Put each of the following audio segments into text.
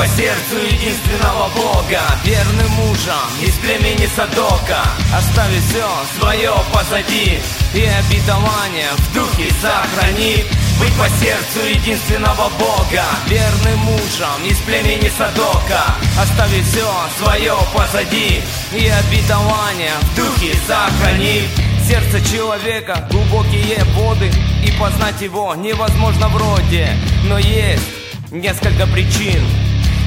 по сердцу единственного Бога Верным мужем из племени Садока. Оставив все свое позади И обетование в духе сохрани. Быть по сердцу единственного Бога Верным мужем из племени Садока. Оставив все свое позади И обетование в духе сохрани. Сердце человека глубокие воды И познать его невозможно вроде. Но есть несколько причин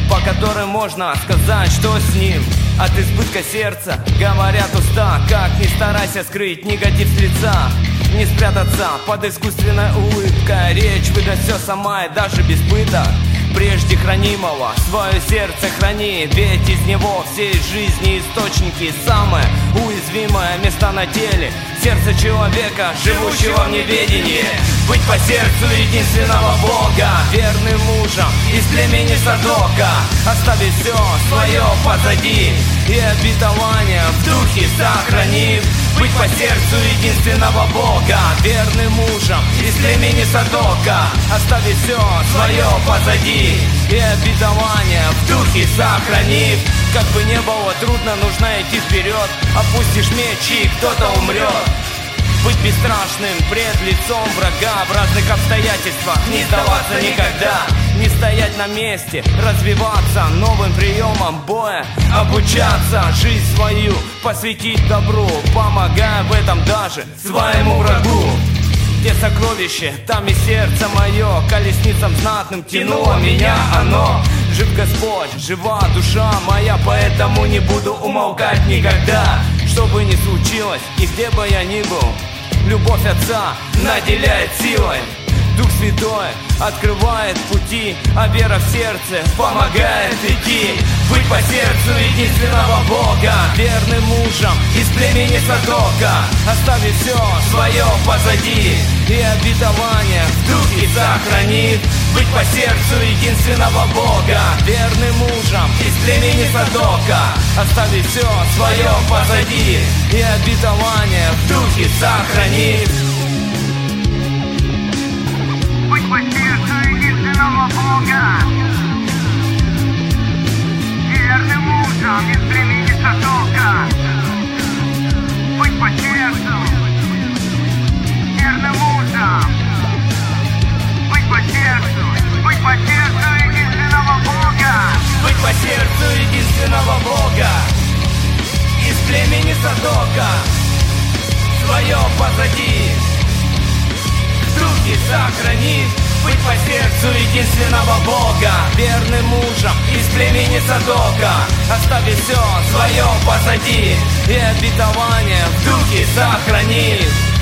По которым можно сказать, что с ним. От избытка сердца говорят уста Как не старайся скрыть негатив с лица. Не спрятаться под искусственной улыбкой Речь выдаст все сама и даже без пыток Прежде хранимого. Свое сердце храни Ведь из него всей жизни источники. Самое уязвимое место на теле Сердце человека, живущего в неведении. Быть по сердцу единственного Бога Верным мужем из племени Садока. Оставить все свое позади И обетование в духе сохранив быть по сердцу единственного Бога Верным мужем из племени Садока. Оставить все свое позади. И обетование в духе сохранив Как бы не было трудно, нужно идти вперед Опустишь меч и кто-то умрет быть бесстрашным пред лицом врага В разных обстоятельствах. Не сдаваться никогда. Не стоять на месте, развиваться новым приемом боя. Обучаться, жизнь свою. Посвятить добру. Помогая в этом даже своему врагу сокровище, там и сердце мое Колесницам знатным тянуло меня оно Жив Господь, жива душа моя Поэтому не буду умолкать никогда. Что бы ни случилось и где бы я ни был Любовь Отца наделяет силой Дух Святой открывает пути, а вера в сердце помогает идти. Быть по сердцу единственного Бога, верным мужем из племени Садока, оставив все свое позади и обетование в духе сохранит. Быть по сердцу единственного Бога, верным мужем из племени Садока, оставив все свое позади и обетование в духе сохранит. По сердцу единственного Бога. Быть по сердцу единственного Бога. Из племени Садока. Свое позади. Други сохранит быть по сердцу единственного Бога Верным мужем из племени Садока Оставив все свое позади И обетование в духе сохранив